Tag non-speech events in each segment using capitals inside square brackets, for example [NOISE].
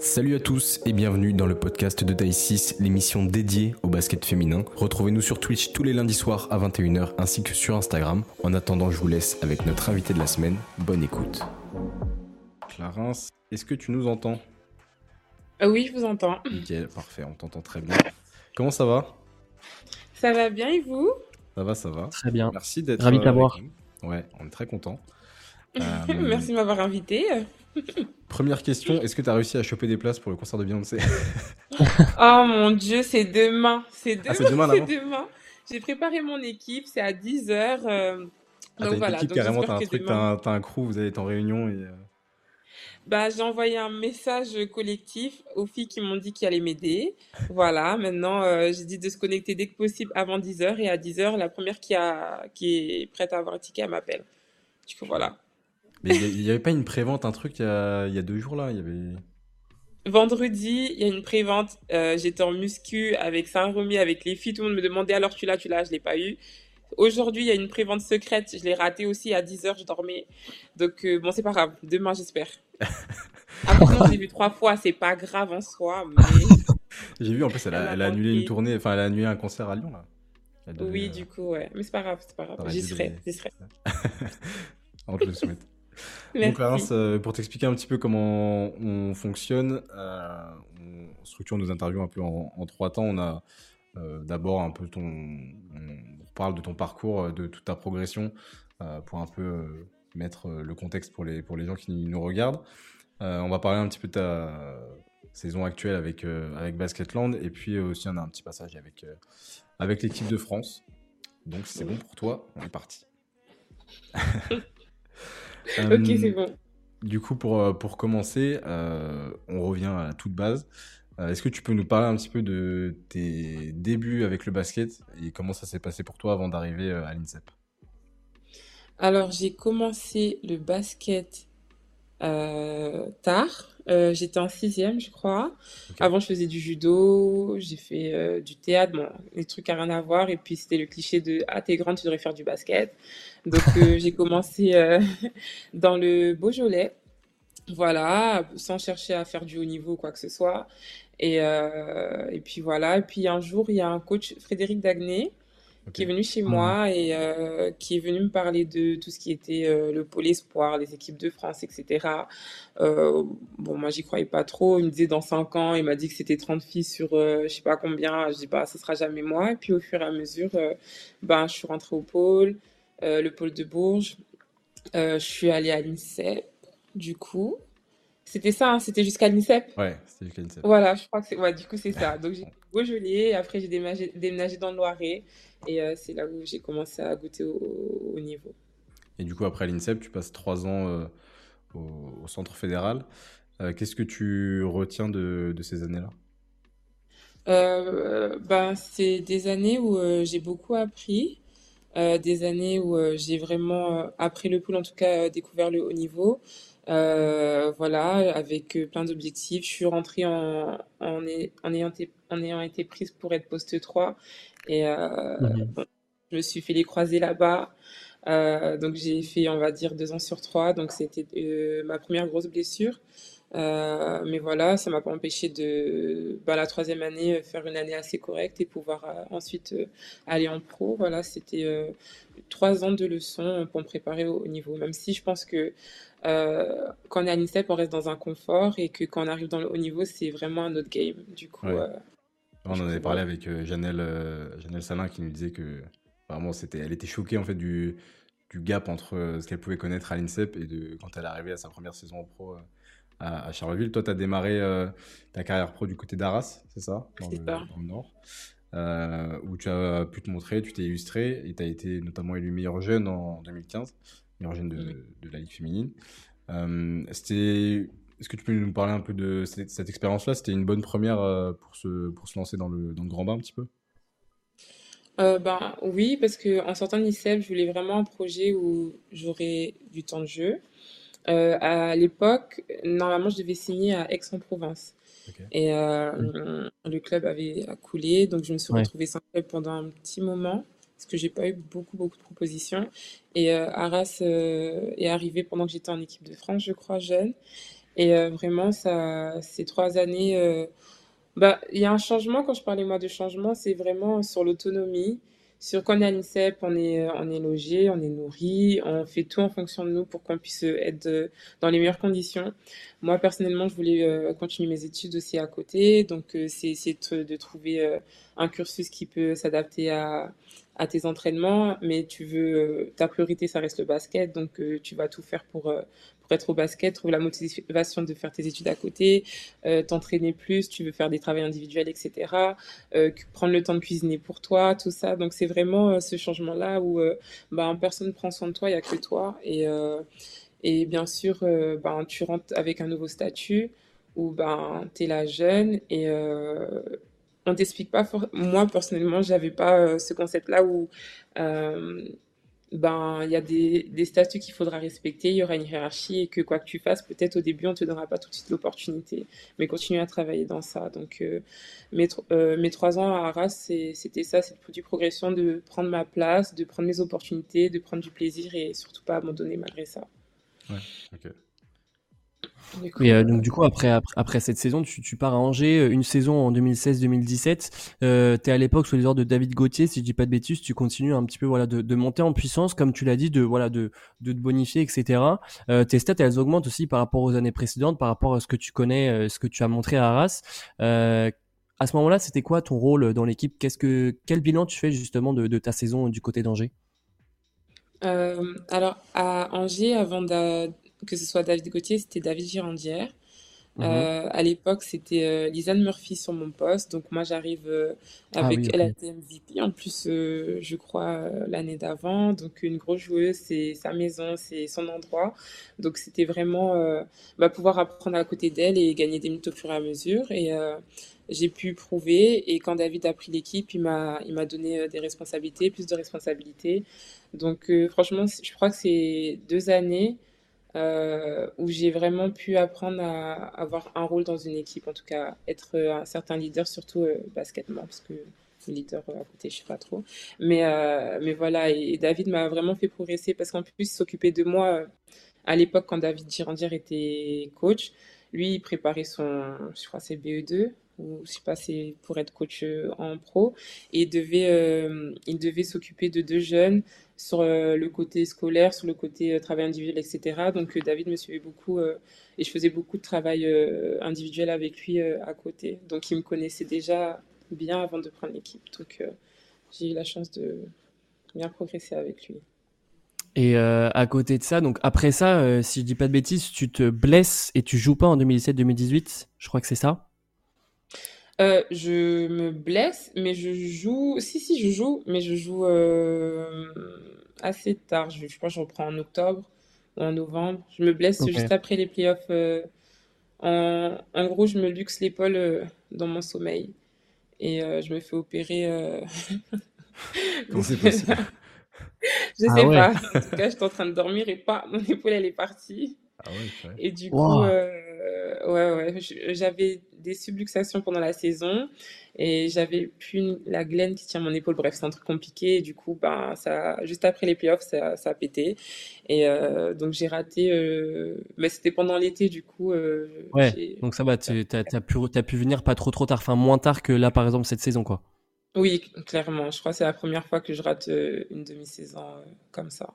Salut à tous et bienvenue dans le podcast de Taille 6, l'émission dédiée au basket féminin. Retrouvez-nous sur Twitch tous les lundis soirs à 21h ainsi que sur Instagram. En attendant, je vous laisse avec notre invité de la semaine. Bonne écoute. Clarence, est-ce que tu nous entends? Ah Oui, je vous entends. Nickel, parfait, on t'entend très bien. Comment ça va? Ça va bien et vous? Ça va, ça va. Très bien. Merci d'être Ravi de euh, t'avoir. Ouais, on est très content. [LAUGHS] Merci de m'avoir invité. [LAUGHS] Première question, est-ce que tu as réussi à choper des places pour le concert de Beyoncé [LAUGHS] Oh mon dieu, c'est demain. C'est demain. Ah, c'est demain, [LAUGHS] demain. J'ai préparé mon équipe, c'est à 10h. Ah, donc t'as une voilà. équipe donc carrément, t'as un que truc, demain- t'as un, crew, vous allez être en réunion et... euh, Bah, j'ai envoyé un message collectif aux filles qui m'ont dit qu'ils allaient m'aider. Voilà, maintenant, euh, j'ai dit de se connecter dès que possible avant 10h. Et à 10h, la première qui, a, qui est prête à avoir un ticket, elle m'appelle. Du coup, voilà. Mais il n'y avait pas une prévente, un truc il y a, il y a deux jours là il y avait... Vendredi, il y a une prévente. Euh, j'étais en muscu avec Saint-Remy, avec les filles. Tout le monde me demandait alors tu l'as, tu l'as. Je l'ai pas eu. Aujourd'hui, il y a une prévente secrète. Je l'ai ratée aussi à 10h, je dormais. Donc, euh, bon, c'est pas grave. Demain, j'espère. [LAUGHS] Après, l'ai vu trois fois. C'est pas grave en soi. Mais [LAUGHS] J'ai vu en plus elle a, Elle annulé une tournée, enfin elle a annulé un concert à Lyon là. Oui, euh, du coup, ouais. Mais c'est pas grave, c'est pas grave. J'y serai, j'y serai. on te le souhaite. Donc. Clarence, euh, pour t'expliquer un petit peu comment on fonctionne, euh, on structure nos interviews un peu en, en trois temps. On a euh, d'abord un peu ton, on parle de ton parcours, de toute ta progression, euh, pour un peu mettre le contexte pour les pour les gens qui nous regardent. On va parler un petit peu de ta saison actuelle avec avec Basketland et puis aussi on a un petit passage avec avec l'équipe de France. Donc si c'est bon pour toi, on est parti. [LAUGHS] [LAUGHS] Ok, Euh, c'est bon. du coup, pour, euh, pour commencer, euh, on revient à la toute base. Euh, Est-ce que tu peux nous parler un petit peu de tes débuts avec le basket et comment ça s'est passé pour toi avant d'arriver euh, à l'INSEP? Alors, j'ai commencé le basket euh, tard. Euh, j'étais en sixième, je crois. Avant, je faisais du judo, j'ai fait euh, du théâtre, bon, les trucs à rien à voir. Et puis, c'était le cliché de Ah, t'es grande, tu devrais faire du basket. Donc, euh, [LAUGHS] j'ai commencé euh, [LAUGHS] dans le Beaujolais, voilà, sans chercher à faire du haut niveau ou quoi que ce soit. Et, euh, et puis, voilà. Et puis, un jour, il y a un coach, Frédéric Dagné, qui est venu chez Mhm. moi et euh, qui est venu me parler de tout ce qui était euh, le pôle espoir, les équipes de France, etc. Euh, bon, moi, j'y croyais pas trop. Il me disait dans 5 ans, il m'a dit que c'était 30 filles sur je sais pas combien. Je dis, bah, ce sera jamais moi. Et puis, au fur et à mesure, ben, je suis rentrée au pôle, le pôle de Bourges. Je suis allée à l'INSEP, du coup. C'était ça, hein, c'était jusqu'à l'INSEP. Ouais, c'était jusqu'à l'INSEP. Voilà, je crois que c'est. Ouais, du coup, c'est ça. Donc, j'ai Beaujolais, après, j'ai déménagé, déménagé dans le Loiret, et euh, c'est là où j'ai commencé à goûter au, au niveau. Et du coup, après l'INSEP, tu passes trois ans euh, au, au centre fédéral. Euh, Qu'est-ce que tu retiens de, de ces années-là? Ben, c'est des années où j'ai beaucoup appris, euh, des années où euh, j'ai vraiment, euh, après le pool en tout cas, découvert le haut niveau. Euh, voilà, avec euh, plein d'objectifs. Je suis rentrée en, en, ay- en ayant été, en ayant été prise pour être poste 3 et euh, Mhm. bon, je me suis fait les croisés là-bas. Euh, donc j'ai fait, on va dire, deux ans sur trois. Donc c'était euh, ma première grosse blessure. Euh, mais voilà, ça m'a pas empêché de, bah, la troisième année, euh, faire une année assez correcte et pouvoir euh, ensuite euh, aller en pro. Voilà, c'était trois ans de leçons pour me préparer au, au niveau. Même si je pense que quand on est à l'INSEP, on reste dans un confort et que quand on arrive dans le haut niveau, c'est vraiment un autre game. Du coup, Ouais. On en avait parlé avec Janelle, Janelle Salin qui nous disait que vraiment c'était, elle était choquée en fait du, du gap entre ce qu'elle pouvait connaître à l'INSEP et de quand elle est arrivée à sa première saison en pro à, à Charleville. Toi, tu as démarré euh, ta carrière pro du côté d'Arras, c'est ça? Dans le, ça. dans le Nord, euh, où tu as pu te montrer, tu t'es illustré et tu as été notamment élu meilleur jeune en 2015, meilleur jeune de, de la Ligue féminine. Euh, c'était est-ce que tu peux nous parler un peu de cette, cette expérience-là? C'était une bonne première pour se, pour se lancer dans le, dans le grand bain un petit peu? Euh, ben oui, parce que en sortant de l'ICEP, je voulais vraiment un projet où j'aurais du temps de jeu. Euh, à l'époque, normalement, je devais signer à Aix-en-Provence. Et euh, le club avait coulé, donc je me suis Ouais. retrouvée sans club pendant un petit moment, parce que j'ai pas eu beaucoup, beaucoup de propositions. Et euh, Arras euh, est arrivé pendant que j'étais en équipe de France, je crois, jeune. Et vraiment, ça, ces trois années, bah, il y a un changement. Quand je parlais moi de changement, c'est vraiment sur l'autonomie. Sur quand on est l'INSEP, on est, logé, on est nourri, on fait tout en fonction de nous pour qu'on puisse être dans les meilleures conditions. Moi, personnellement, je voulais continuer mes études aussi à côté. Donc, c'est essayer de, trouver un cursus qui peut s'adapter à, à tes entraînements, mais tu veux ta priorité, ça reste le basket, donc tu vas tout faire pour pour être au basket, trouver la motivation de faire tes études à côté, euh, t'entraîner plus, tu veux faire des travaux individuels, etc. Euh, prendre le temps de cuisiner pour toi, tout ça. Donc c'est vraiment euh, ce changement-là où ben, personne ne prend soin de toi, il n'y a que toi. Et, et bien sûr, ben, tu rentres avec un nouveau statut où ben, tu es la jeune et on t'explique pas. Moi, personnellement, j'avais pas ce concept-là où ben il y a des, des statuts qu'il faudra respecter, il y aura une hiérarchie et que quoi que tu fasses, peut-être au début on te donnera pas tout de suite l'opportunité, mais continue à travailler dans ça. Donc euh, mes, euh, mes trois ans à Arras, c'était ça, cette petite progression de prendre ma place, de prendre mes opportunités, de prendre du plaisir et surtout pas abandonner malgré ça. Ouais, ok. Et euh, donc du coup après après, cette saison tu, tu, pars à Angers euh, une saison en 2016-2017 euh, tu es à l'époque sous les ordres de David Gauthier si je dis pas de bêtises tu continues un petit peu voilà de, de monter en puissance comme tu l'as dit de voilà de, de te bonifier etc euh, tes stats elles augmentent aussi par rapport aux années précédentes par rapport à ce que tu connais ce que tu as montré à Arras. À ce moment-là c'était quoi ton rôle dans l'équipe? Qu'est-ce que quel bilan tu fais justement de, de ta saison du côté d'Angers? Alors à Angers avant de que ce soit David Gauthier, c'était David Girandière. Mhm. Euh, à l'époque, c'était euh, Lisanne Murphy sur mon poste. Donc, moi, j'arrive euh, ah avec elle à MVP. En plus, je crois, l'année d'avant. Donc, une grosse joueuse, c'est sa maison, c'est son endroit. Donc, c'était vraiment bah, pouvoir apprendre à côté d'elle et gagner des minutes au fur et à mesure. Et j'ai pu prouver. Et quand David a pris l'équipe, il m'a donné des responsabilités, plus de responsabilités. Donc, franchement, je crois que c'est deux années euh, où j'ai vraiment pu apprendre à avoir un rôle dans une équipe, en tout cas être un certain leader, surtout euh, basketement, parce que leader à côté, je sais pas trop. Mais, euh, mais voilà, et, David m'a vraiment fait progresser parce qu'en plus, il s'occupait de moi à l'époque quand David Girandier était coach. Lui, il préparait son, je crois, c'est BE2 ou je sais pas, c'est pour être coach en pro. Et il devait, il devait s'occuper de deux jeunes sur euh, le côté scolaire, sur le côté euh, travail individuel, etc. Donc euh, David me suivait beaucoup et je faisais beaucoup de travail individuel avec lui à côté. Donc il me connaissait déjà bien avant de prendre l'équipe. Donc j'ai eu la chance de bien progresser avec lui. Et à côté de ça, donc après ça, si je dis pas de bêtises, tu te blesses et tu joues pas en 2017-2018. Je crois que c'est ça? Euh, je me blesse, mais je joue. Si, si, je joue, mais je joue euh, assez tard. Je, je pense que je reprends en octobre ou en novembre. Je me blesse juste après les playoffs. Euh, en, en, gros, je me luxe l'épaule dans mon sommeil et je me fais opérer. [LAUGHS] Comment c'est possible? [LAUGHS] Je ah sais pas. En tout cas, j'étais en train de dormir et pas, mon épaule elle est partie. Ah ouais, et du coup, ouais, ouais, j'avais des subluxations pendant la saison et j'avais plus la glaine qui tient mon épaule. Bref, c'est un truc compliqué. Et du coup, ben, ça, juste après les playoffs, ça, ça a pété. Et euh, donc, j'ai raté. Euh, mais c'était pendant l'été, du coup. Euh, ouais, donc ça va, tu as, pu, as pu venir pas trop trop tard, enfin moins tard que là, par exemple, cette saison, quoi. Oui, clairement. Je crois que c'est la première fois que je rate une demi-saison comme ça.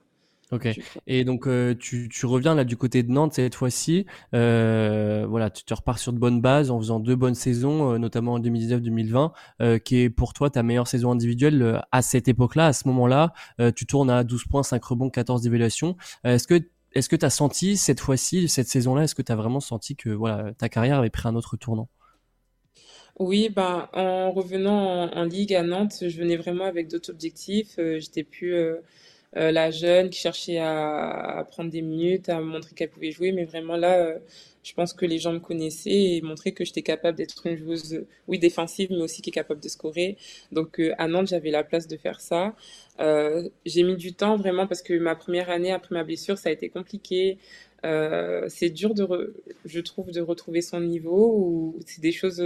Ok. Et donc euh, tu, tu, reviens là du côté de Nantes cette fois-ci. Euh, voilà, tu te repars sur de bonnes bases en faisant deux bonnes saisons, euh, notamment en 2019-2020, euh, qui est pour toi ta meilleure saison individuelle à cette époque-là, à ce moment-là. tu tournes à 12 points, 5 rebonds, 14 d'évaluation. est-ce que est-ce que tu as senti cette fois-ci, cette saison-là, est-ce que tu as vraiment senti que voilà ta carrière avait pris un autre tournant? Oui, ben, en revenant en, en, Ligue à Nantes, je venais vraiment avec d'autres objectifs. J'étais plus euh, la jeune qui cherchait à, prendre des minutes, à montrer qu'elle pouvait jouer. Mais vraiment là, euh, je pense que les gens me connaissaient et montraient que j'étais capable d'être une joueuse, oui, défensive, mais aussi qui est capable de scorer. Donc euh, à Nantes, j'avais la place de faire ça. j'ai mis du temps vraiment parce que ma première année après ma blessure, ça a été compliqué. c'est dur de, je trouve, de retrouver son niveau ou c'est des choses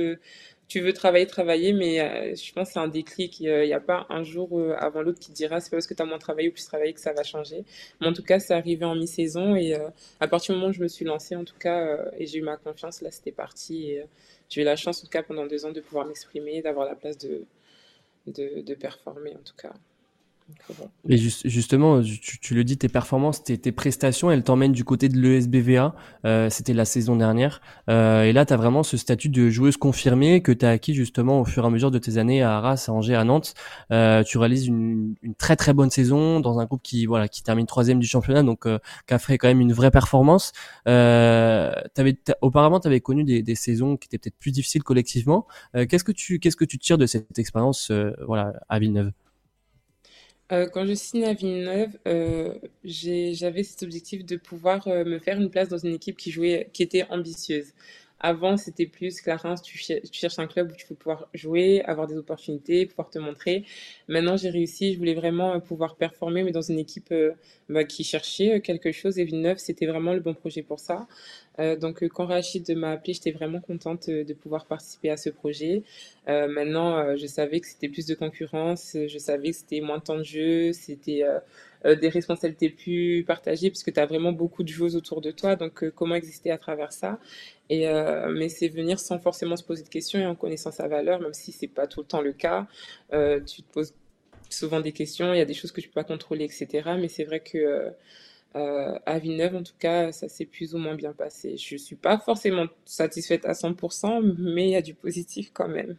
tu veux travailler, travailler, mais euh, je pense que c'est un déclic. Il n'y a pas un jour euh, avant l'autre qui te dira c'est pas parce que tu as moins travaillé ou plus travaillé que ça va changer. Mais en tout cas, c'est arrivé en mi-saison et euh, à partir du moment où je me suis lancée, en tout cas, et j'ai eu ma confiance, là, c'était parti. J'ai eu la chance, en tout cas, pendant deux ans, de pouvoir m'exprimer, d'avoir la place de, de performer, en tout cas. Et justement, tu, le dis, tes performances, tes, prestations, elles t'emmènent du côté de l'ESBVA. Euh, C'était la saison dernière. Euh, et là, tu as vraiment ce statut de joueuse confirmée que tu as acquis justement au fur et à mesure de tes années à Arras, à Angers, à Nantes. Euh, tu réalises une, une, très très bonne saison dans un groupe qui voilà qui termine troisième du championnat, donc euh, qui a fait quand même une vraie performance. Euh, auparavant, tu avais connu des, des, saisons qui étaient peut-être plus difficiles collectivement. Euh, qu'est-ce que tu qu'est-ce que tu tires de cette expérience euh, voilà à Villeneuve? Euh, quand je signe à Villeneuve, euh, j'avais cet objectif de pouvoir euh, me faire une place dans une équipe qui jouait, qui était ambitieuse. Avant, c'était plus Clarence, tu, cherches un club où tu peux pouvoir jouer, avoir des opportunités, pouvoir te montrer. Maintenant, j'ai réussi, je voulais vraiment pouvoir performer, mais dans une équipe bah, qui cherchait quelque chose. Et Villeneuve, c'était vraiment le bon projet pour ça. Donc, quand Rachid m'a appelé, j'étais vraiment contente de pouvoir participer à ce projet. maintenant, je savais que c'était plus de concurrence, je savais que c'était moins de temps de jeu, c'était euh, des responsabilités plus partagées, puisque tu as vraiment beaucoup de joueuses autour de toi. Donc, euh, comment exister à travers ça? Et, euh, Mais c'est venir sans forcément se poser de questions et en connaissant sa valeur, même si c'est pas tout le temps le cas. tu te poses souvent des questions, il y a des choses que tu peux pas contrôler, etc. Mais c'est vrai que à Villeneuve, en tout cas, ça s'est plus ou moins bien passé. Je suis pas forcément satisfaite à 100%, mais il y a du positif quand même.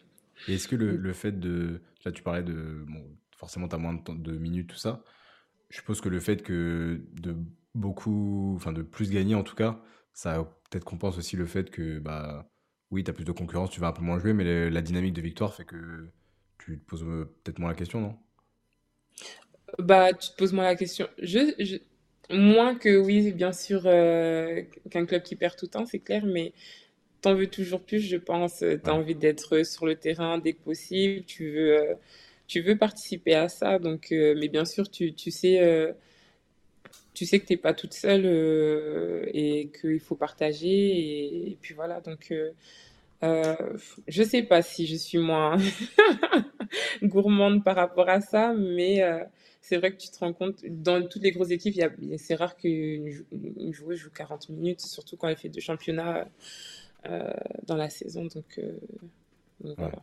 Et est-ce que le, le, fait de. Là, tu parlais de. Bon, forcément, tu as moins de, temps, de minutes, tout ça je suppose que le fait que de beaucoup, enfin de plus gagner en tout cas, ça peut-être compense aussi le fait que, bah, oui, tu as plus de concurrence, tu vas un peu moins jouer, mais la dynamique de victoire fait que tu te poses euh, peut-être moins la question, non? Bah, tu te poses moins la question. Je, Moins que, oui, bien sûr, euh, qu'un club qui perd tout le temps, c'est clair, mais t'en veux toujours plus, je pense. Tu as envie d'être sur le terrain dès que possible, tu veux. Euh, tu veux participer à ça. Donc, euh, mais bien sûr, tu, tu sais, euh, tu sais que tu n'es pas toute seule euh, et qu'il faut partager. Et, puis voilà, donc je sais pas si je suis moins [LAUGHS] gourmande par rapport à ça, mais c'est vrai que tu te rends compte, dans toutes les grosses équipes, c'est rare qu'une joueuse joue 40 minutes, surtout quand elle fait deux championnats dans la saison. Donc, voilà.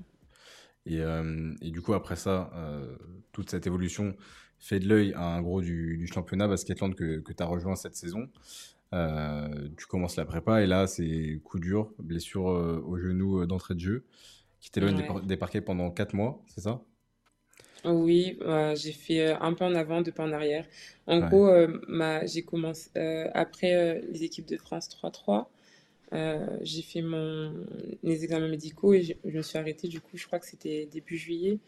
Et, euh, et, du coup, après ça, euh, toute cette évolution fait de l'œil à un gros du, du championnat Basketland que, que tu as rejoint cette saison. Euh, tu commences la prépa et là, c'est coup dur, blessure euh, au genou d'entrée de jeu, qui t'éloigne des, parquets pendant 4 mois, c'est ça? Oui, j'ai fait un pas en avant, deux pas en arrière. En gros, j'ai commencé après les équipes de France 3-3. Euh, j'ai fait mon, les examens médicaux et je, me suis arrêtée, du coup, je crois que c'était début juillet,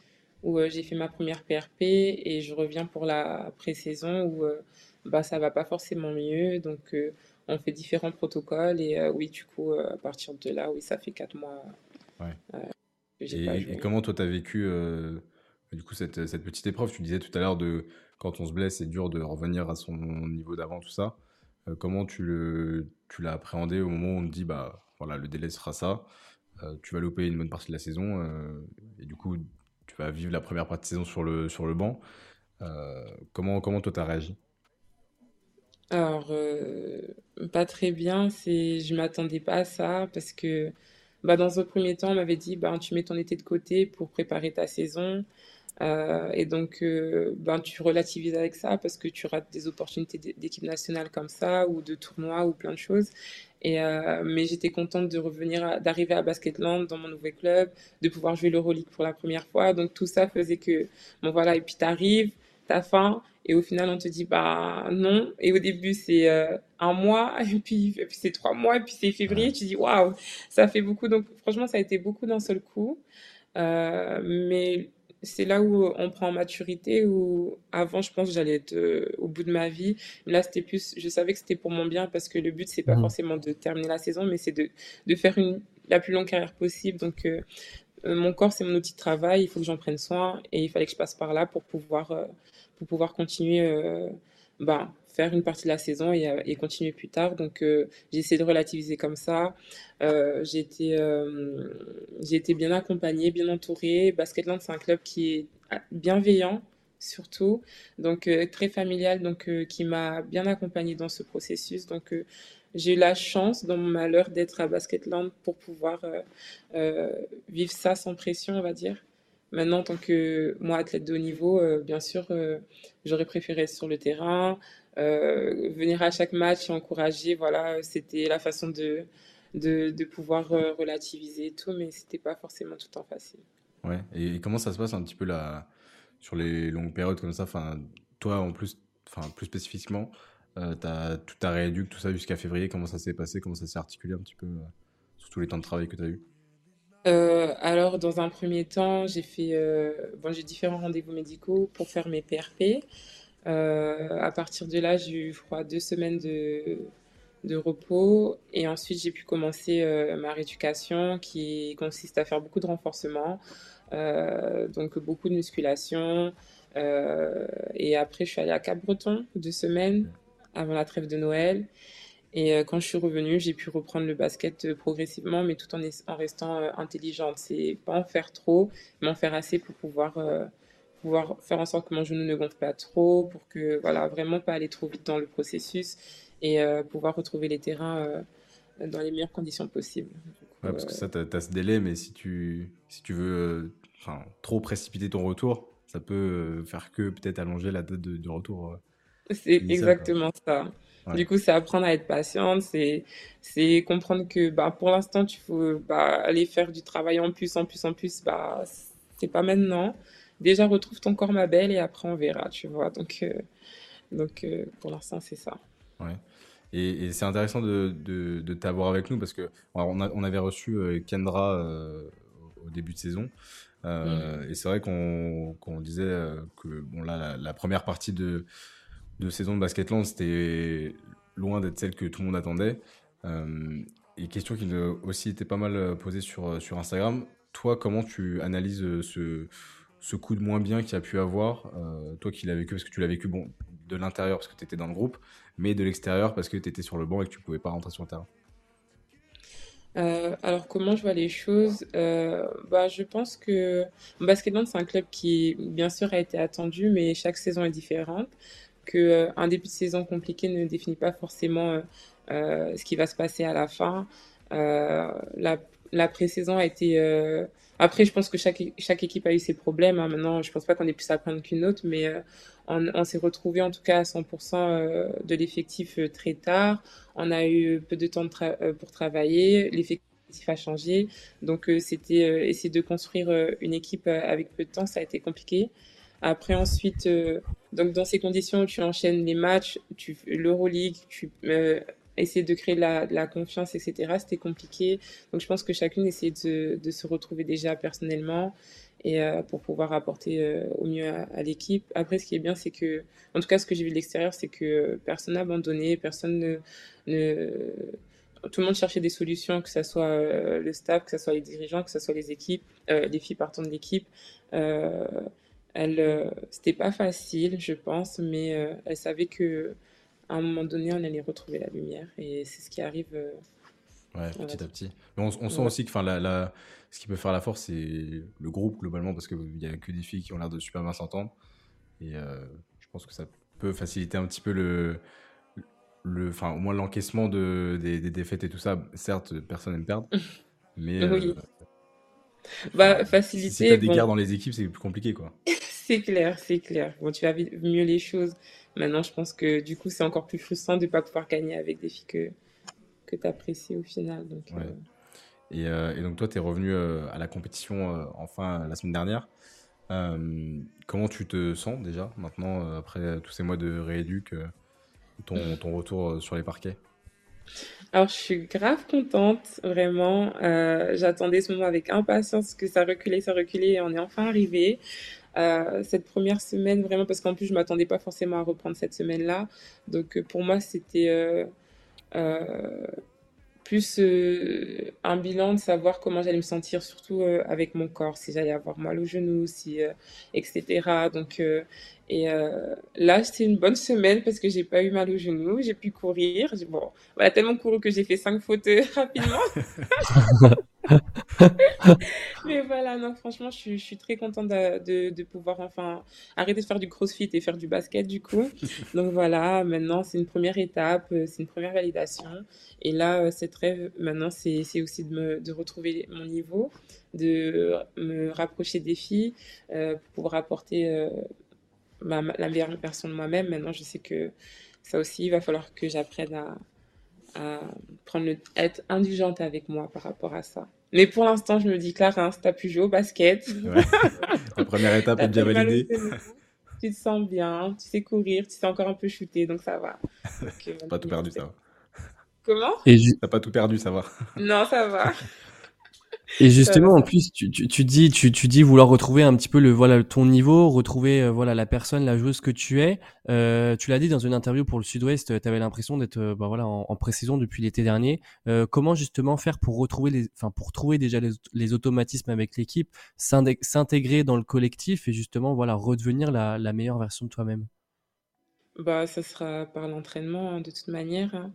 où euh, j'ai fait ma première PRP et je reviens pour la pré-saison où euh, bah, ça va pas forcément mieux. Donc, on fait différents protocoles et oui, du coup, à partir de là, oui, ça fait quatre mois. et, comment toi, tu as vécu du coup cette, petite épreuve Tu disais tout à l'heure de quand on se blesse, c'est dur de revenir à son niveau d'avant, tout ça. comment tu l'as appréhendé au moment où on te dit, bah voilà, le délai sera ça, euh, tu vas louper une bonne partie de la saison, euh, et du coup, tu vas vivre la première partie de saison sur le, sur le banc. Euh, comment, comment toi, t'as réagi? Alors, pas très bien, c'est, je m'attendais pas à ça, parce que bah, dans un premier temps, on m'avait dit, bah, tu mets ton été de côté pour préparer ta saison. Euh, et donc, euh, ben, tu relativises avec ça parce que tu rates des opportunités d'équipe nationale comme ça ou de tournois ou plein de choses. Et, euh, mais j'étais contente de revenir, d'arriver à Basketland dans mon nouveau club, de pouvoir jouer l'Euroleague pour la première fois. Donc tout ça faisait que, bon voilà, et puis t'arrives, t'as faim, et au final on te dit bah non. Et au début c'est un mois, [LAUGHS] et puis, et puis c'est trois mois, et puis c'est février. Tu dis waouh, ça fait beaucoup. Donc franchement ça a été beaucoup d'un seul coup. mais c'est là où on prend maturité, où avant, je pense j'allais être euh, au bout de ma vie. là, c'était plus, je savais que c'était pour mon bien parce que le but, c'est pas mmh. forcément de terminer la saison, mais c'est de, de faire une, la plus longue carrière possible. Donc, euh, euh, mon corps, c'est mon outil de travail, il faut que j'en prenne soin et il fallait que je passe par là pour pouvoir, pour pouvoir continuer, ben, faire une partie de la saison et, et continuer plus tard. Donc, j'ai essayé de relativiser comme ça. été, j'ai été bien accompagnée, bien entourée. Basketland, c'est un club qui est bienveillant surtout, donc très familial, donc qui m'a bien accompagnée dans ce processus. Donc j'ai eu la chance dans mon malheur d'être à Basketland pour pouvoir vivre ça sans pression, on va dire. Maintenant, en tant que moi, athlète de haut niveau, euh, bien sûr, euh, j'aurais préféré être sur le terrain, euh, venir à chaque match et encourager. Voilà, c'était la façon de, de, de pouvoir relativiser tout, mais c'était pas forcément tout le temps facile. Ouais, et, comment ça se passe un petit peu là, sur les longues périodes comme ça? Enfin, Toi, en plus, enfin, plus spécifiquement, euh, as, tout ta rééduque, tout ça jusqu'à février, comment ça s'est passé? Comment ça s'est articulé un petit peu sur tous les temps de travail que tu as eu? Euh, alors, dans un premier temps, j'ai fait euh, bon, j'ai différents rendez-vous médicaux pour faire mes PRP. Euh, à partir de là, j'ai eu, je crois, deux semaines de, repos. Et ensuite, j'ai pu commencer ma rééducation qui consiste à faire beaucoup de renforcement, donc beaucoup de musculation. et après, je suis allée à Cap-Breton deux semaines avant la trêve de Noël. Et euh, quand je suis revenue, j'ai pu reprendre le basket euh, progressivement, mais tout en, restant euh, intelligente. C'est pas en faire trop, mais en faire assez pour pouvoir, pouvoir faire en sorte que mon genou ne gonfle pas trop, pour que, voilà, vraiment pas aller trop vite dans le processus et pouvoir retrouver les terrains dans les meilleures conditions possibles. ouais, parce que ça, tu as, ce délai, mais si tu, si tu veux trop précipiter ton retour, ça peut faire que peut-être allonger la date de, de retour. C'est exactement ça. Du coup, c'est apprendre à être patiente, c'est c'est comprendre que bah, pour l'instant, tu faut bah, aller faire du travail en plus, en plus, en plus. Bah, c'est pas maintenant. Déjà, retrouve ton corps, ma belle, et après, on verra, tu vois. Donc, euh, donc euh, pour l'instant, c'est ça. Ouais. Et, c'est intéressant de, de, de t'avoir avec nous parce que on, on avait reçu euh, Kendra au début de saison. Mm. Et c'est vrai qu'on disait que bon, là, la, la première partie de de saison de Basketland, c'était loin d'être celle que tout le monde attendait. Euh, et question qui a aussi été pas mal posée sur, sur Instagram. Toi, comment tu analyses ce, ce coup de moins bien qu'il a pu avoir Toi qui l'as vécu, parce que tu l'as vécu bon, de l'intérieur parce que tu étais dans le groupe, mais de l'extérieur parce que tu étais sur le banc et que tu pouvais pas rentrer sur le terrain. alors comment je vois les choses bah, Je pense que Basketball c'est un club qui bien sûr a été attendu, mais chaque saison est différente qu'un euh, début de saison compliqué ne définit pas forcément euh, euh, ce qui va se passer à la fin. la, la pré-saison a été après, je pense que chaque, chaque équipe a eu ses problèmes. Hein. Maintenant, je pense pas qu'on ait plus à prendre qu'une autre, mais on, on s'est retrouvé en tout cas à 100% de l'effectif très tard. On a eu peu de temps pour travailler. L'effectif a changé. Donc, c'était essayer de construire une équipe avec peu de temps, ça a été compliqué. Après, ensuite, euh, donc dans ces conditions, tu enchaînes les matchs, tu l'Euroleague, tu euh, essaies de créer de la, confiance, etc. C'était compliqué. Donc, je pense que chacune essayait de, se retrouver déjà personnellement et euh, pour pouvoir apporter euh, au mieux à, l'équipe. Après, ce qui est bien, c'est que, en tout cas, ce que j'ai vu de l'extérieur, c'est que personne n'a abandonné, personne ne, ne, tout le monde cherchait des solutions, que ce soit le staff, que ce soit les dirigeants, que ce soit les équipes, les filles partant de l'équipe. Elle, euh, c'était pas facile, je pense, mais euh, elle savait que à un moment donné, on allait retrouver la lumière, et c'est ce qui arrive. Euh, ouais, petit à petit. Mais on, sent aussi que, la, la, ce qui peut faire la force, c'est le groupe globalement, parce qu'il n'y a que des filles qui ont l'air de super bien s'entendre, et je pense que ça peut faciliter un petit peu le, le, enfin, au moins l'encaissement de, des, défaites et tout ça. Certes, personne n'aime perdre, [LAUGHS] mais oui. bah, faciliter. Si t'as des guerres dans les équipes, c'est plus compliqué, quoi. [LAUGHS] C'est clair, c'est clair. Bon, tu vas mieux les choses. Maintenant, je pense que du coup, c'est encore plus frustrant de ne pas pouvoir gagner avec des filles que, que tu apprécies au final. Donc, euh. et, euh, et, donc, toi, tu es revenu euh, à la compétition enfin la semaine dernière. comment tu te sens déjà maintenant, après tous ces mois de rééduc, ton, ton retour sur les parquets? Alors, je suis grave contente, vraiment. J'attendais ce moment avec impatience que ça reculait, ça reculait, et on est enfin arrivé. Euh, cette première semaine, vraiment, parce qu'en plus, je m'attendais pas forcément à reprendre cette semaine-là. Donc, euh, pour moi, c'était euh, plus un bilan de savoir comment j'allais me sentir, surtout avec mon corps, si j'allais avoir mal au genou, si, etc. Donc, et là, c'était une bonne semaine parce que j'ai pas eu mal au genou, j'ai pu courir. Bon, voilà, tellement couru que j'ai fait cinq fautes [LAUGHS] rapidement. [LAUGHS] Mais voilà, non, franchement, je suis, je suis très contente de, de, pouvoir enfin arrêter de faire du crossfit et faire du basket du coup. [LAUGHS] Donc voilà, maintenant c'est une première étape, euh, c'est une première validation. Et là, euh, cette rêve, maintenant, c'est aussi de, me, de retrouver mon niveau, de me rapprocher des filles, euh, pour pouvoir apporter la meilleure version de moi-même. Maintenant, je sais que ça aussi, il va falloir que j'apprenne à, à prendre le, être indulgente avec moi par rapport à ça. Mais pour l'instant, je me dis, pu jouer au basket. La première [LAUGHS] étape est bien validée. Tu te sens bien, tu sais courir, tu sais encore un peu shooter, donc ça va. [LAUGHS] T'as pas tout perdu, ça va. Comment? T'as pas tout perdu, ça va. Non, ça va. [LAUGHS] Et justement, en plus, tu, tu, tu, dis, tu, tu dis vouloir retrouver un petit peu le voilà ton niveau, retrouver euh, voilà la personne, la joueuse que tu es. Euh, tu l'as dit dans une interview pour le Sud-Ouest, euh, tu avais l'impression d'être euh, bah, voilà en, en pré-saison depuis l'été dernier. Euh, comment justement faire pour retrouver les, enfin pour trouver déjà les, les automatismes avec l'équipe, s'intégrer dans le collectif et justement voilà redevenir la, la meilleure version de toi-même? Bah, ça sera par l'entraînement hein, de toute manière. Hein.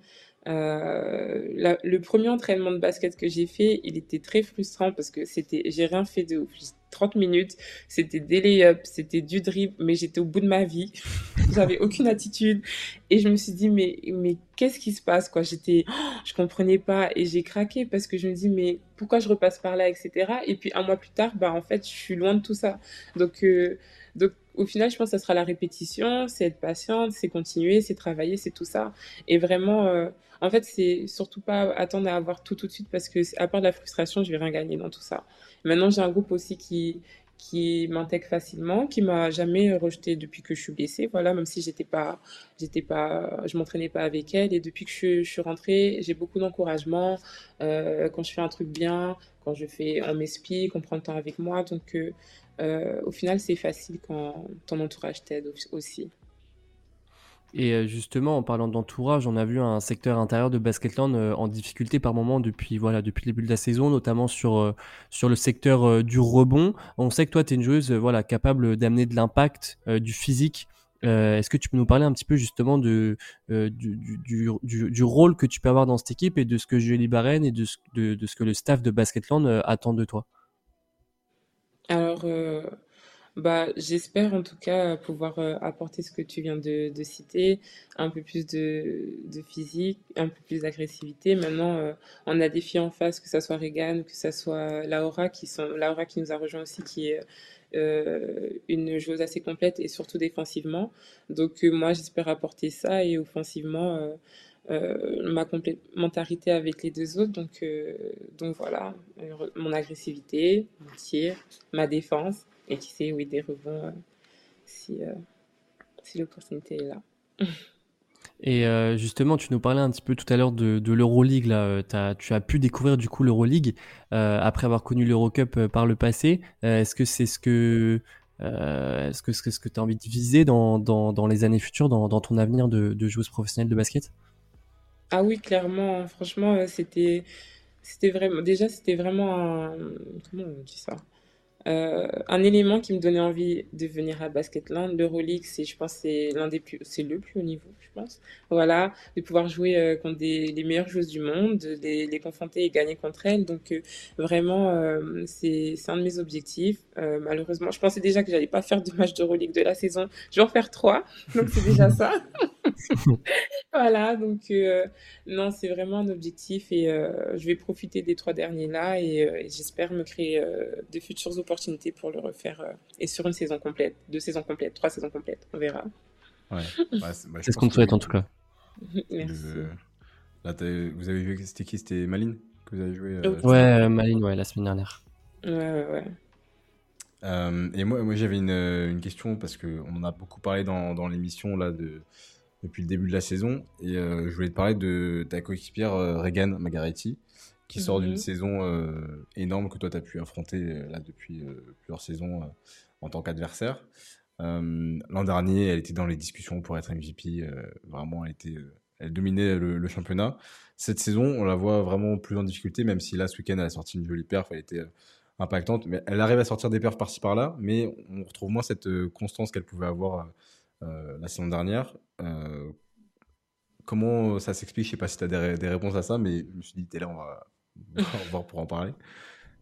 Euh, le premier entraînement de basket que j'ai fait, il était très frustrant parce que c'était, j'ai rien fait de 30 minutes, c'était des lay c'était du dribble, mais j'étais au bout de ma vie. [LAUGHS] J'avais aucune attitude et je me suis dit mais mais qu'est-ce qui se passe quoi? J'étais, [GASPS] je comprenais pas et j'ai craqué parce que je me dis mais pourquoi je repasse par là, etc. Et puis un mois plus tard, bah en fait je suis loin de tout ça. Donc euh, donc au final, je pense que ça sera la répétition, c'est être patiente, c'est continuer, c'est travailler, c'est tout ça. Et vraiment, euh, en fait, c'est surtout pas attendre à avoir tout tout de suite parce que à part de la frustration, je vais rien gagner dans tout ça. Maintenant, j'ai un groupe aussi qui qui m'intègre facilement, qui m'a jamais rejeté depuis que je suis blessée. Voilà, même si j'étais pas, j'étais pas, je m'entraînais pas avec elle. Et depuis que je, je suis rentrée, j'ai beaucoup d'encouragement. Euh, quand je fais un truc bien, quand je fais, on m'explique, on prend le temps avec moi. Donc, euh, euh, au final, c'est facile quand ton entourage t'aide aussi. Et euh, justement, en parlant d'entourage, on a vu un secteur intérieur de Basketland euh, en difficulté par moment depuis voilà depuis le début de la saison, notamment sur sur le secteur du rebond. On sait que toi, tu es une joueuse voilà capable d'amener de l'impact, du physique. Est-ce que tu peux nous parler un petit peu justement de du, du, du, du, rôle que tu peux avoir dans cette équipe et de ce que Julie Barren et de ce, de, ce que le staff de Basketland attend de toi? Alors, euh, bah, j'espère en tout cas pouvoir euh, apporter ce que tu viens de, citer, un peu plus de, physique, un peu plus d'agressivité. Maintenant, euh, on a des filles en face, que ça soit Regan, que ça soit Laura, qui sont Laura qui nous a rejoint aussi, qui est euh, une joueuse assez complète et surtout défensivement. Donc moi, j'espère apporter ça et offensivement euh, ma complémentarité avec les deux autres. Donc, euh, donc voilà, mon agressivité, mon tir, ma défense, et qui sait, oui, des rebonds si, si l'opportunité est là. [LAUGHS] Et justement, tu nous parlais un petit peu tout à l'heure de, de l'Euroleague. Là, as, tu as pu découvrir du coup l'Euroleague euh, après avoir connu l'Eurocup par le passé. Est-ce que c'est ce que est-ce que ce que tu as envie de viser dans, dans, dans les années futures, dans, dans ton avenir de, de joueuse professionnelle de basket? Ah oui, clairement, franchement, euh, c'était c'était vraiment déjà c'était vraiment un comment on dit ça? Euh, un élément qui me donnait envie de venir à Basketland. L'Euroleague, c'est, je pense, c'est l'un des plus, c'est le plus haut niveau, je pense. Voilà, de pouvoir jouer euh, contre des, les meilleures joueuses du monde, de les, les confronter et gagner contre elles. Donc, euh, vraiment, euh, c'est, c'est un de mes objectifs. malheureusement, je pensais déjà que j'allais pas faire de match d'Euroleague de la saison. Je vais en faire trois, donc c'est déjà ça. [LAUGHS] voilà, donc non, c'est vraiment un objectif et je vais profiter des trois derniers là et, et j'espère me créer de futures opportunités opportunité pour le refaire euh, et sur une saison complète, deux saisons complètes, trois saisons complètes, on verra. Ouais, [LAUGHS] bah, c'est ce qu'on souhaite en tout cas. [LAUGHS] Merci. Là, vous avez vu c'était qui? C'était Maline que vous avez joué euh, Ouais, Maline, ouais, la semaine dernière. Ouais, ouais, ouais. Euh, et moi, moi j'avais une, une, question parce qu'on en a beaucoup parlé dans, dans l'émission là de, depuis le début de la saison et je voulais te parler de ta coéquipière Regan Magaretti qui sort d'une mhm. saison euh, énorme que toi tu as pu affronter euh, là depuis euh, plusieurs saisons en tant qu'adversaire. L'an dernier, elle était dans les discussions pour être MVP. vraiment, elle était, elle dominait le, championnat. Cette saison, on la voit vraiment plus en difficulté, même si là, ce week-end, elle a sorti une jolie perf, elle était impactante. Mais elle arrive à sortir des perfs par-ci par-là, mais on retrouve moins cette constance qu'elle pouvait avoir la saison dernière. comment ça s'explique? Je sais pas si tu as des, des, réponses à ça, mais je me suis dit, t'es là, on va, [LAUGHS] voir pour en parler.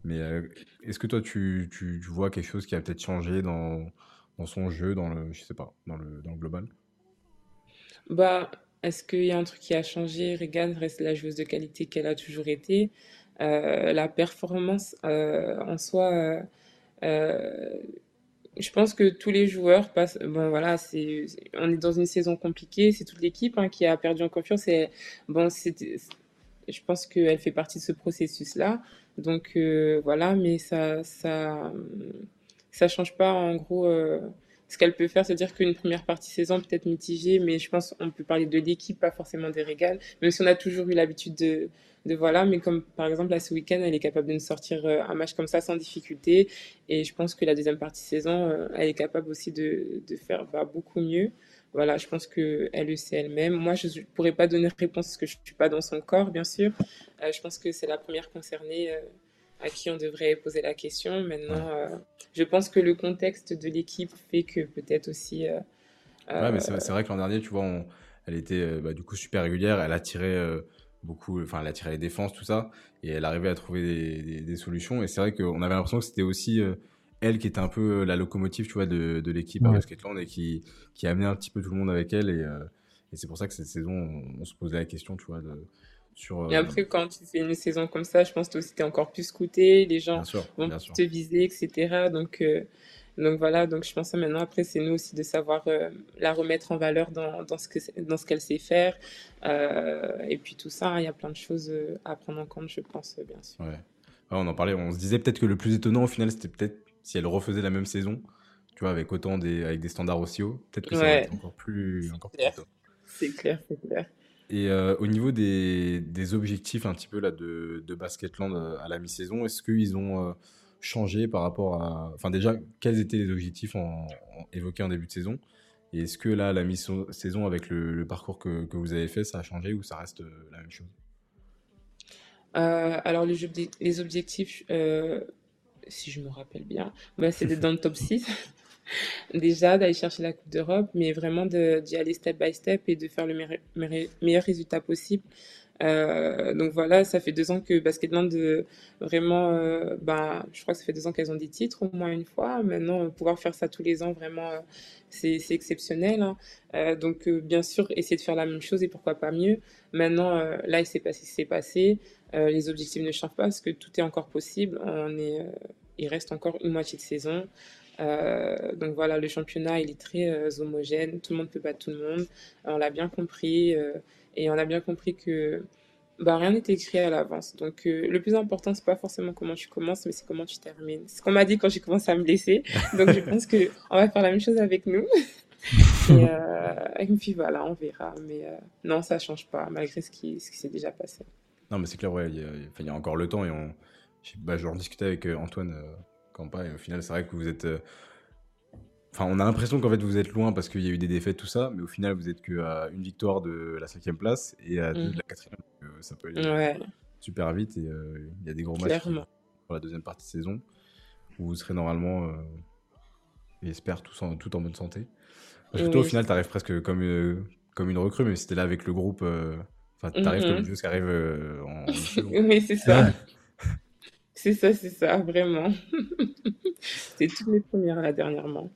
Mais euh, est-ce que toi, tu, tu, vois quelque chose qui a peut-être changé dans, son jeu, dans le, je sais pas, dans le, dans le global? Bah, est-ce qu'il y a un truc qui a changé? Regan reste la joueuse de qualité qu'elle a toujours été. Euh, la performance euh, en soi, je pense que tous les joueurs passent. Bon, voilà, c'est, on est dans une saison compliquée. C'est toute l'équipe hein, qui a perdu en confiance. Et bon, je pense qu'elle fait partie de ce processus-là. Donc euh, voilà, mais ça, ça, change pas en gros. Euh, ce qu'elle peut faire, c'est dire qu'une première partie saison peut-être mitigée, mais je pense qu'on peut parler de l'équipe, pas forcément des régales. Même si on a toujours eu l'habitude de, voilà, mais comme par exemple là ce week-end, elle est capable de nous sortir euh, un match comme ça sans difficulté. Et je pense que la deuxième partie saison, elle est capable aussi de, de faire bah, beaucoup mieux. Voilà, je pense qu'elle le sait elle-même. Moi, je ne pourrais pas donner réponse parce que je ne suis pas dans son corps, bien sûr. Euh, je pense que c'est la première concernée euh, à qui on devrait poser la question. Maintenant, euh, je pense que le contexte de l'équipe fait que peut-être aussi. ouais, mais c'est vrai que l'an dernier, tu vois, elle était bah, du coup super régulière. Elle a tiré beaucoup, enfin, elle a tiré les défenses, tout ça, et elle arrivait à trouver des, des, solutions. Et c'est vrai qu'on avait l'impression que c'était aussi elle qui était un peu la locomotive, tu vois, de, de l'équipe à Basketland et qui, qui a amené un petit peu tout le monde avec elle. Et, et c'est pour ça que cette saison, on, se posait la question, tu vois, de, et euh, après, quand tu fais une saison comme ça, je pense que tu es encore plus scouté, les gens vont te viser, etc. Donc, euh, donc voilà, donc je pense que maintenant, après, c'est nous aussi de savoir euh, la remettre en valeur dans, dans ce qu'elle dans ce sait faire. et puis tout ça, il y a plein de choses à prendre en compte, je pense, bien sûr. Ouais. on en parlait, on se disait peut-être que le plus étonnant au final, c'était peut-être si elle refaisait la même saison, tu vois, avec autant des, avec des standards aussi hauts, peut-être que ça aurait été encore plus. C'est clair, c'est clair. Et euh, au niveau des, des, objectifs un petit peu là de, de Basketland euh, à la mi-saison, est-ce qu'ils ont euh, changé par rapport à... Enfin déjà, quels étaient les objectifs en, évoqués en début de saison? Et est-ce que là, la mi-saison, avec le, parcours que, que, vous avez fait, ça a changé ou ça reste la même chose? Alors les, les objectifs, si je me rappelle bien, bah, c'est d'être dans le top 6. [LAUGHS] déjà d'aller chercher la Coupe d'Europe, mais vraiment d'y aller step by step et de faire le meilleur, résultat possible. Euh, donc voilà, ça fait deux ans que Basketland, euh, vraiment, euh, bah, je crois que ça fait deux ans qu'elles ont des titres au moins une fois. Maintenant, pouvoir faire ça tous les ans, vraiment, c'est exceptionnel. Hein. donc bien sûr, essayer de faire la même chose et pourquoi pas mieux. Maintenant, là, il s'est passé, c'est passé. les objectifs ne changent pas parce que tout est encore possible. On est, il reste encore une moitié de saison. Euh, donc voilà, le championnat, il est très euh, homogène, tout le monde peut battre tout le monde. on l'a bien compris euh, et on a bien compris que bah, rien n'est écrit à l'avance. Donc le plus important, c'est pas forcément comment tu commences, mais c'est comment tu termines. C'est ce qu'on m'a dit quand j'ai commencé à me blesser. [LAUGHS] Donc je pense qu'on va faire la même chose avec nous. [LAUGHS] et, puis voilà, on verra. Mais non, ça change pas, malgré ce qui, ce qui s'est déjà passé. Non, mais c'est clair, ouais, il y, a encore le temps et on, bah, je en discutais avec Antoine pas. Et au final, c'est vrai que vous êtes. Euh, enfin, on a l'impression qu'en fait vous êtes loin parce qu'il y a eu des défaites, tout ça, mais au final vous êtes qu'à une victoire de la cinquième place et à deux de la quatrième. Euh, ça peut aller super vite et euh, il y a des gros matchs pour la deuxième partie de saison où vous serez normalement, j'espère, tous en, tout en bonne santé. Parce que toi, au final, tu arrives presque comme, comme une recrue, mais c'était là avec le groupe. Enfin, tu arrives comme une joueuse qui arrive en. [LAUGHS] oui, c'est ça. [LAUGHS] C'est ça, c'est ça, vraiment. [LAUGHS] c'est toutes mes premières là dernièrement.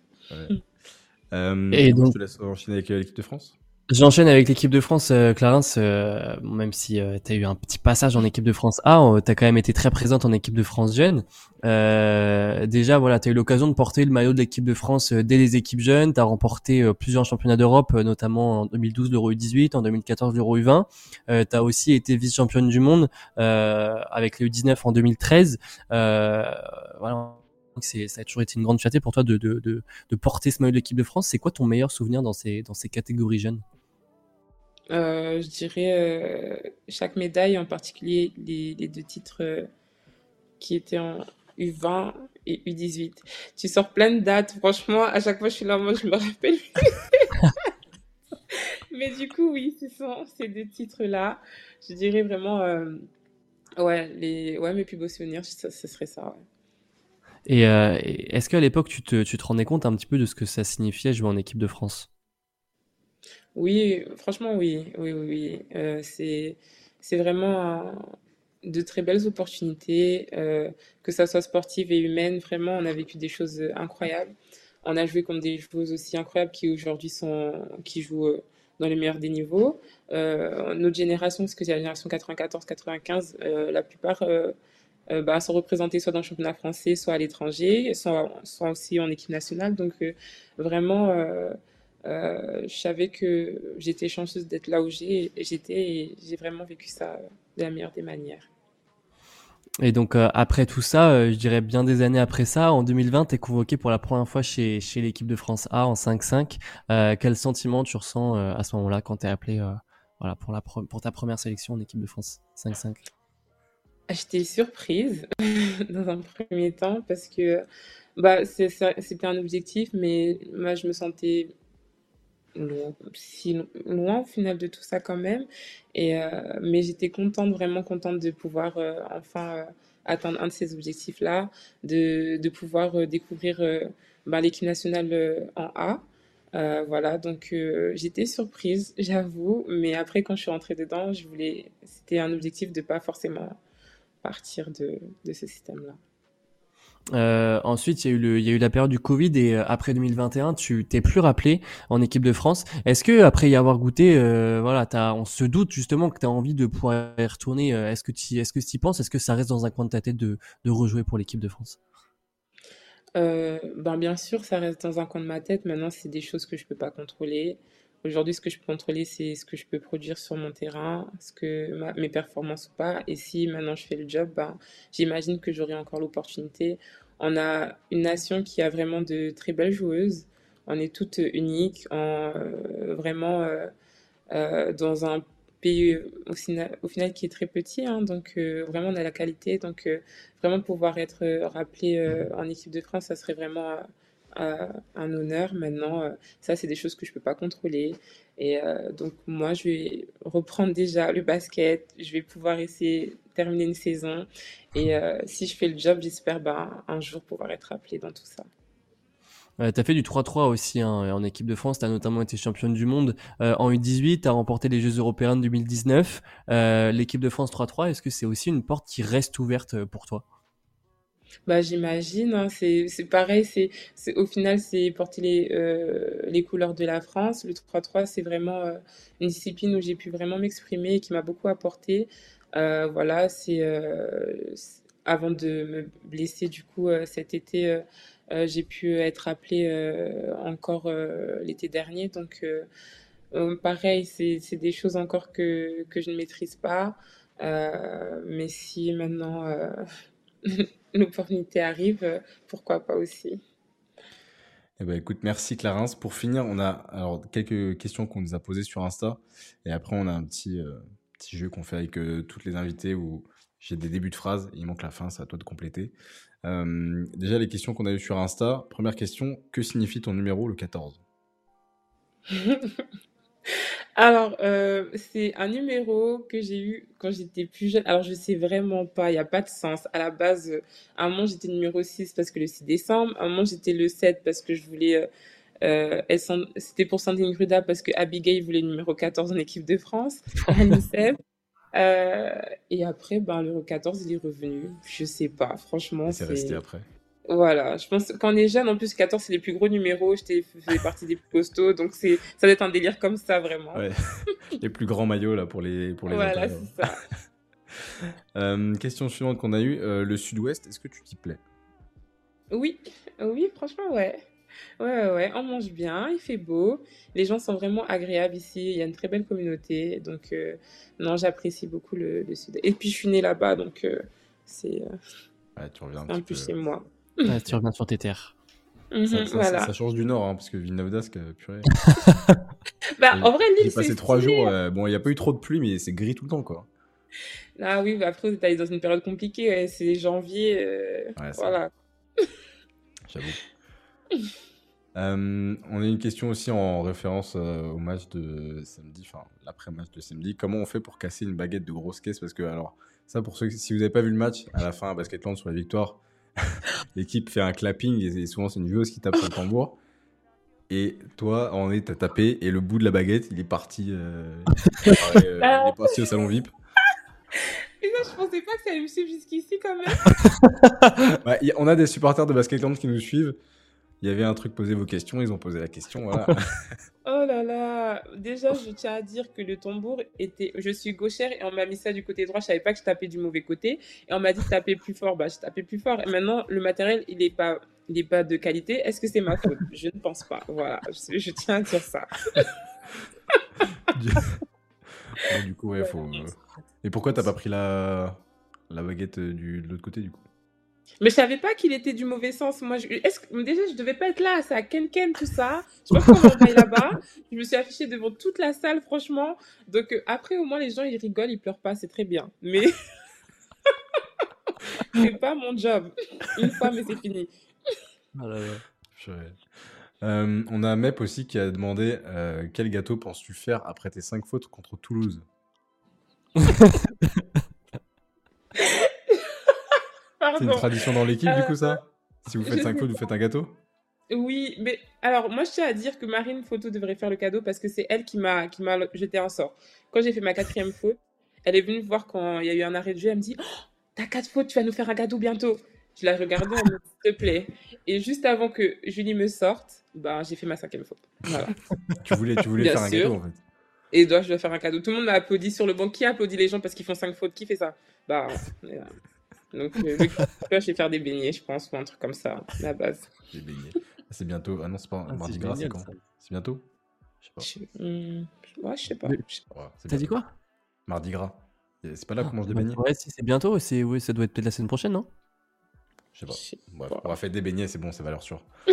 Euh, et donc, je te laisse enchaîner avec l'équipe de France. J'enchaîne avec l'équipe de France, euh, Clarence. Euh, même si euh, tu as eu un petit passage en équipe de France A, tu as quand même été très présente en équipe de France jeune. déjà, voilà, tu as eu l'occasion de porter le maillot de l'équipe de France dès les équipes jeunes. Tu as remporté plusieurs championnats d'Europe, notamment en 2012 l'Euro U18, en 2014 l'Euro U20. tu as aussi été vice-championne du monde avec les U19 en 2013. voilà c'est ça a toujours été une grande fierté pour toi de, de, de, de porter ce maillot de l'équipe de France. C'est quoi ton meilleur souvenir dans ces, dans ces catégories jeunes? Euh, Je dirais euh, chaque médaille, en particulier les, les deux titres euh, qui étaient en U20 et U18. Tu sors plein de dates, franchement, à chaque fois je suis là, moi je me rappelle. [LAUGHS] mais du coup, oui, ce sont ces deux titres-là. Je dirais vraiment, ouais, les, ouais, mes plus beaux souvenirs, ce, serait ça. Et est-ce qu'à l'époque, tu te, tu te rendais compte un petit peu de ce que ça signifiait jouer en équipe de France? Oui, franchement, oui, oui, oui. Euh, c'est, c'est vraiment de très belles opportunités, que ça soit sportive et humaine. Vraiment, on a vécu des choses incroyables. On a joué contre des joueuses aussi incroyables qui aujourd'hui sont, qui jouent euh, dans les meilleurs des niveaux. Euh, notre génération, parce que c'est la génération 94-95, euh, la plupart bah, sont représentées soit dans le championnat français, soit à l'étranger, soit, aussi en équipe nationale. Donc vraiment, je savais que j'étais chanceuse d'être là où j'étais et j'ai vraiment vécu ça de la meilleure des manières. Et donc euh, après tout ça, euh, je dirais bien des années après ça, en 2020, tu es convoqué pour la première fois chez, chez l'équipe de France A en 5-5. Euh, quel sentiment tu ressens à ce moment-là quand tu es appelé voilà, pour, la pour ta première sélection en équipe de France 5-5 J'étais surprise [LAUGHS] dans un premier temps parce que bah, c'était un objectif, mais moi je me sentais loin, si loin au final de tout ça quand même. Et, euh, mais j'étais contente, vraiment contente de pouvoir euh, enfin euh, atteindre un de ces objectifs-là, de, de pouvoir découvrir bah, l'équipe nationale en A. voilà, donc j'étais surprise, [LAUGHS] j'avoue, mais après quand je suis rentrée dedans, je voulais, c'était un objectif de pas forcément partir de, de ce système-là. Euh, ensuite, il y, a eu le, il y a eu la période du Covid et euh, après 2021, tu t'es plus rappelé en équipe de France. Est-ce que après y avoir goûté, euh, voilà, as, on se doute justement que tu as envie de pouvoir y retourner. Est-ce que tu est-ce que y penses? Est-ce que ça reste dans un coin de ta tête de, de rejouer pour l'équipe de France? Ben bien sûr, ça reste dans un coin de ma tête. Maintenant, c'est des choses que je peux pas contrôler. Aujourd'hui, ce que je peux contrôler, c'est ce que je peux produire sur mon terrain, ce que mes performances ou pas. Et si maintenant je fais le job, ben, j'imagine que j'aurai encore l'opportunité. On a une nation qui a vraiment de très belles joueuses. On est toutes uniques, euh, vraiment euh, euh, dans un pays au final, qui est très petit. Hein. donc vraiment, on a la qualité. Donc vraiment pouvoir être rappelé en équipe de France, ça serait vraiment un honneur. Maintenant, euh, ça, c'est des choses que je peux pas contrôler. Et euh, donc, moi, je vais reprendre déjà le basket. Je vais pouvoir essayer de terminer une saison. Et euh, si je fais le job, j'espère ben, un jour pouvoir être appelée dans tout ça. Euh, tu as fait du 3-3 aussi hein, en équipe de France, tu as notamment été championne du monde en U18, tu as remporté les Jeux européens de 2019. L'équipe de France 3-3, est-ce que c'est aussi une porte qui reste ouverte pour toi? Bah, j'imagine, hein, c'est c'est pareil, c'est c'est au final, c'est porter les, euh, les couleurs de la France. Le 3-3, c'est vraiment euh, une discipline où j'ai pu vraiment m'exprimer et qui m'a beaucoup apporté. Euh, voilà, c'est avant de me blesser du coup cet été, j'ai pu être appelée encore l'été dernier. Donc pareil, c'est des choses encore que que je ne maîtrise pas. mais si maintenant [LAUGHS] l'opportunité arrive, euh, pourquoi pas aussi. Eh ben, écoute, merci Clarence. Pour finir, on a alors quelques questions qu'on nous a posées sur Insta et après on a un petit, euh, petit jeu qu'on fait avec euh, toutes les invités où j'ai des débuts de phrases, il manque la fin, c'est à toi de compléter. déjà les questions qu'on a eues sur Insta. Première question, que signifie ton numéro le 14 [LAUGHS] Alors, euh, c'est un numéro que j'ai eu quand j'étais plus jeune. Alors, je sais vraiment pas, il n'y a pas de sens. À la base, euh, à un moment, j'étais numéro 6 parce que le 6 décembre. À un moment, j'étais le 7 parce que je voulais... Euh, c'était pour Sandrine Gruda parce que Abigail voulait numéro 14 en équipe de France, [LAUGHS] et après, ben, le numéro 14, il est revenu. Je sais pas, franchement. C'est resté après. Voilà, je pense quand on est jeune, en plus 14 c'est les plus gros numéros, je faisais partie des plus costauds, donc c'est ça doit être un délire comme ça vraiment. Ouais. [LAUGHS] les plus grands maillots là pour les pour les Voilà, c'est ça. [LAUGHS] euh, question suivante qu'on a eue, euh, le Sud-Ouest, est-ce que tu t'y plais? Oui, oui, franchement ouais. Ouais, ouais, on mange bien, il fait beau, les gens sont vraiment agréables ici, il y a une très belle communauté, donc euh, non, j'apprécie beaucoup le, le, Sud. Et puis je suis née là-bas, donc c'est ouais, tu reviens un, peu chez moi. [LAUGHS] Ah, tu reviens sur tes terres. Mhm, ça, change du nord, hein, parce que Villeneuve d'Ascq, euh, purée. [LAUGHS] bah, en vrai, J'ai passé trois jours. Euh, bon, il n'y a pas eu trop de pluie, mais c'est gris tout le temps, quoi. Ah oui, bah après, vous êtes dans une période compliquée. c'est janvier. Euh, voilà. J'avoue. [LAUGHS] Euh, on a une question aussi en référence euh, au match de samedi, enfin l'après-match de samedi. Comment on fait pour casser une baguette de grosse caisse? Parce que, alors, ça pour ceux si vous n'avez pas vu le match, à la fin, à Basketland sur la victoire, [LAUGHS] l'équipe fait un clapping et, souvent c'est une joueuse qui tape sur le tambour. Et toi, on est, t'as tapé et le bout de la baguette, il est parti, euh, il, est parti au salon VIP. Et ça, je pensais pas que ça allait me suivre jusqu'ici quand même. [LAUGHS] Bah, on a des supporters de Basketland qui nous suivent il y avait un truc, posez vos questions, ils ont posé la question, voilà. [LAUGHS] [LAUGHS] oh là là, déjà je tiens à dire que le tambour était, je suis gauchère et on m'a mis ça du côté droit, je savais pas que je tapais du mauvais côté et on m'a dit de taper plus fort, bah je tapais plus fort. Et maintenant le matériel il est pas, il est pas de qualité, est-ce que c'est ma faute? [LAUGHS] Je ne pense pas, voilà, je, tiens à dire ça. du coup, ouais, faut. Et pourquoi t'as pas pris la, la baguette du, de l'autre côté du coup? Mais je savais pas qu'il était du mauvais sens. Moi, je... est-ce que déjà je devais pas être là, c'est à Ken Ken tout ça. Je sais pas comment on là-bas. [LAUGHS] Je me suis affichée devant toute la salle, franchement. Donc euh, après, au moins les gens ils rigolent, ils pleurent pas, c'est très bien. Mais [LAUGHS] c'est pas mon job. Une fois, mais c'est fini. Ah euh, on a Mep aussi qui a demandé euh, quel gâteau penses-tu faire après tes 5 fautes contre Toulouse? [LAUGHS] C'est une tradition dans l'équipe, du coup, ça euh, Si vous faites 5 fautes, vous faites un gâteau Oui, mais alors, moi, je tiens à dire que Marine Photo devrait faire le cadeau parce que c'est elle qui m'a jeté un sort. Quand j'ai fait ma quatrième [LAUGHS] faute, elle est venue me voir quand il y a eu un arrêt de jeu. Elle me dit oh, T'as quatre fautes, tu vas nous faire un cadeau bientôt. Je la regardais, S'il te plaît. Et juste avant que Julie me sorte, bah, j'ai fait ma cinquième faute. Voilà. tu voulais, tu voulais faire un cadeau, en fait. Et dois, je dois faire un cadeau. Tout le monde m'a applaudi sur le banc. Qui applaudit les gens parce qu'ils font cinq fautes? Qui fait ça? Bah, donc, euh, je vais faire des beignets, je pense, ou un truc comme ça, la base. Des beignets. Ah, c'est bientôt. Ah non, c'est pas ah, mardi gras, c'est quand C'est bientôt Je sais pas. Hmm, ouais, je sais pas. T'as dit quoi Mardi gras. C'est pas là qu'on mange des beignets Ouais, si c'est bientôt, c'est oui, ça doit être peut-être la semaine prochaine, non Je sais pas. Bref, on va faire des beignets, c'est bon, c'est valeur sûre. [LAUGHS]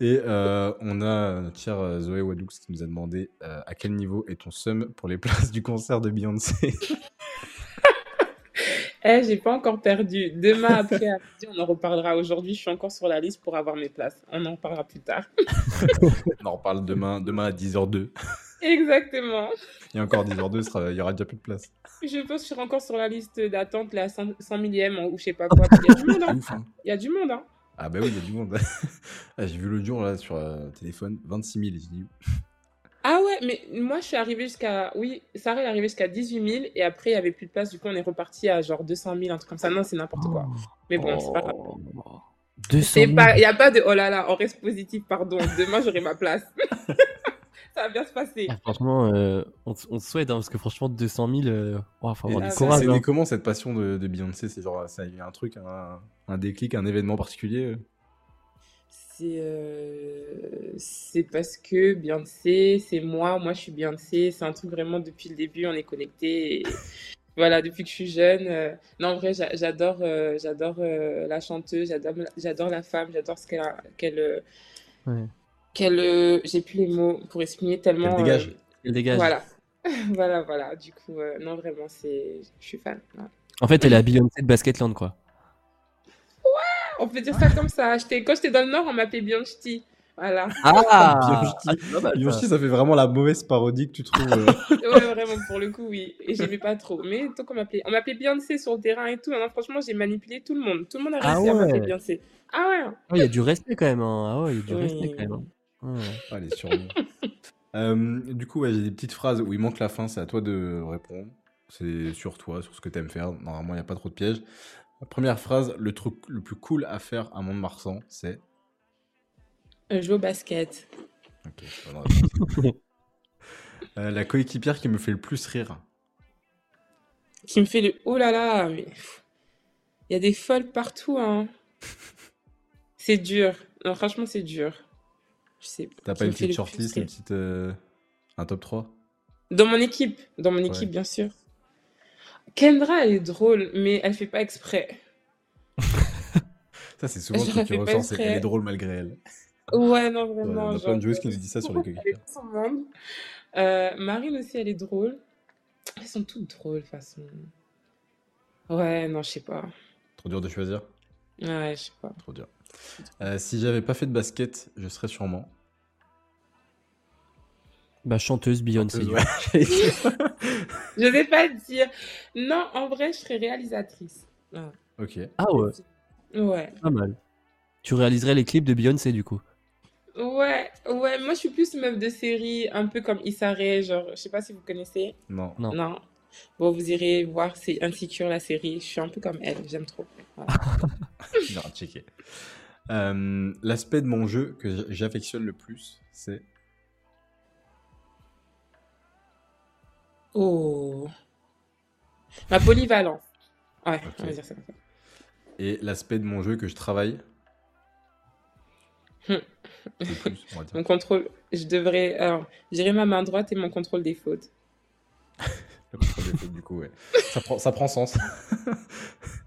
Et euh, on a notre chère euh, Zoé Wadoux qui nous a demandé à quel niveau est ton sum pour les places du concert de Beyoncé? [LAUGHS] Eh, j'ai pas encore perdu. Demain après on en reparlera. Aujourd'hui, je suis encore sur la liste pour avoir mes places. On en parlera plus tard. [LAUGHS] on en reparle demain, demain à 10h02. Exactement. Et encore 10h02, il y aura déjà plus de place. Je pense que je serai encore sur la liste d'attente, la 100, millième ou je sais pas quoi. Il y a du monde. Hein. [LAUGHS] hein. Il y a du monde. Hein. Ah bah oui, il y a du monde. [LAUGHS] Ah, j'ai vu le jour là sur le téléphone, 26 000. Ah ouais, mais moi je suis arrivée jusqu'à. Oui, Sarah est arrivée jusqu'à 18 000 et après il n'y avait plus de place. Du coup, on est reparti à genre 200 000, un truc comme ça. Non, c'est n'importe quoi. Mais bon, c'est pas grave. Il n'y a pas de oh là là, on reste positif, pardon. Demain j'aurai ma place. [LAUGHS] ça va bien se passer. Ah, franchement, euh, on, on, souhaite hein, parce que franchement, 200 000, euh, faut avoir du courage. C'est hein. comment cette passion de, de Beyoncé? C'est genre, ça a eu un truc, un, un déclic, un événement particulier? Euh euh, c'est parce que Beyoncé, c'est moi, moi je suis Beyoncé, c'est un truc vraiment depuis le début, on est connecté. [LAUGHS] voilà, depuis que je suis jeune. Euh, non, en vrai, j'adore euh, j'adore la chanteuse, j'adore la femme, j'adore ce qu'elle qu'elle qu'elle j'ai plus les mots pour exprimer tellement elle dégage. elle dégage. Voilà. [LAUGHS] voilà, voilà. Du coup, non, vraiment, c'est je suis fan. En fait, elle est la Beyoncé de Basketland, quoi on peut dire ça comme ça. Quand j'étais dans le Nord, on m'appelait Bianchi. Voilà. Ah, Bianchi, ça fait vraiment la mauvaise parodie que tu trouves. Euh. [LAUGHS] ouais, vraiment, pour le coup, oui. Et j'aimais pas trop. Mais tant qu'on m'appelait. On m'appelait Beyoncé sur le terrain et tout. Non, franchement, j'ai manipulé tout le monde. Tout le monde a ah réussi à m'appeler Beyoncé. Ah ouais. Ah, il y a du respect quand même. Hein. Ah ouais, il y a du respect quand même. Hein. Ah, Allez, sur [LAUGHS] euh, Du coup, j'ai des petites phrases où il manque la fin. C'est à toi de répondre. C'est sur toi, sur ce que tu aimes faire. Normalement, il n'y a pas trop de pièges. Première phrase, le truc le plus cool à faire à Mont-de-Marsan, c'est euh, Jouer au basket. Ok, [LAUGHS] euh, la coéquipière qui me fait le plus rire. Qui me fait le. Oh là là, mais. Il y a des folles partout, hein. [LAUGHS] c'est dur. Non, franchement, c'est dur. Je sais T'as pas une petite shortlist, une petite. Euh, un top 3 Dans mon équipe. Dans mon équipe, bien sûr. Kendra, elle est drôle, mais elle fait pas exprès. ça, c'est souvent ce que tu ressens, c'est qu'elle est drôle malgré elle. Ouais, non, vraiment. Il y a plein de joueuses qui nous disent ça sur les coéquipiers. Euh, Marine aussi, elle est drôle. Elles sont toutes drôles, de toute façon. Ouais, non, je sais pas. Trop dur de choisir Ouais, je sais pas. Trop dur. Euh, si j'avais pas fait de basket, je serais sûrement. Bah, chanteuse Beyoncé. Chanteuse, ouais. [LAUGHS] Je vais pas dire. Non, en vrai, je serais réalisatrice. Ouais. ok. Ah ouais, Ouais. pas mal. Tu réaliserais les clips de Beyoncé du coup? Ouais, ouais, moi je suis plus meuf de série, un peu comme Issa Rae, genre, je sais pas si vous connaissez. Non. Non. Non. Bon, vous irez voir, c'est Insecure la série. Je suis un peu comme elle, j'aime trop. Voilà. [LAUGHS] Non, checker. Euh, L'aspect de mon jeu que j'affectionne le plus, c'est. Oh. Ma polyvalence. Ouais, Ok. on va dire ça. Et l'aspect de mon jeu que je travaille. Hmm. Le plus, on va dire. [LAUGHS] Mon contrôle, je devrais. Alors, je dirais ma main droite et mon contrôle des fautes. [LAUGHS] Le contrôle des fautes, du coup, ouais. Ça prend, ça prend sens. [LAUGHS]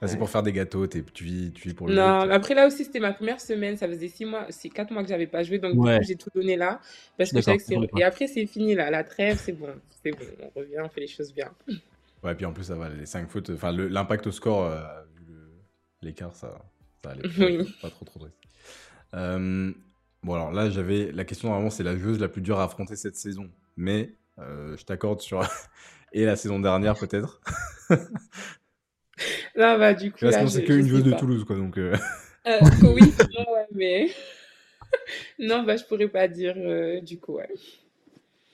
Ah, c'est pour faire des gâteaux, t'es- tu vis, tu vis pour le Non, jeu, après là aussi, c'était ma première semaine. Ça faisait six mois, c'est quatre mois que j'avais pas joué. Donc, Ouais. j'ai tout donné là. Parce que que. Et après, c'est fini là. La trêve, c'est bon. C'est bon. On revient, on fait les choses bien. Ouais, puis en plus, ça va, les 5 fautes, enfin, l'impact au score, euh, l'écart, ça, ça allait. Oui. Pas trop, trop triste. Euh, bon, alors là, j'avais. La question, normalement, c'est la joueuse la plus dure à affronter cette saison. Mais euh, je t'accorde sur. [LAUGHS] Et la saison dernière, peut-être. [LAUGHS] Non, bah, du coup. Là, là, c'est que je une sais joueuse de pas. Toulouse, quoi. Donc, euh, Euh, [LAUGHS] oui, non, ouais, mais. [LAUGHS] non, bah, je pourrais pas dire euh, du coup, ouais.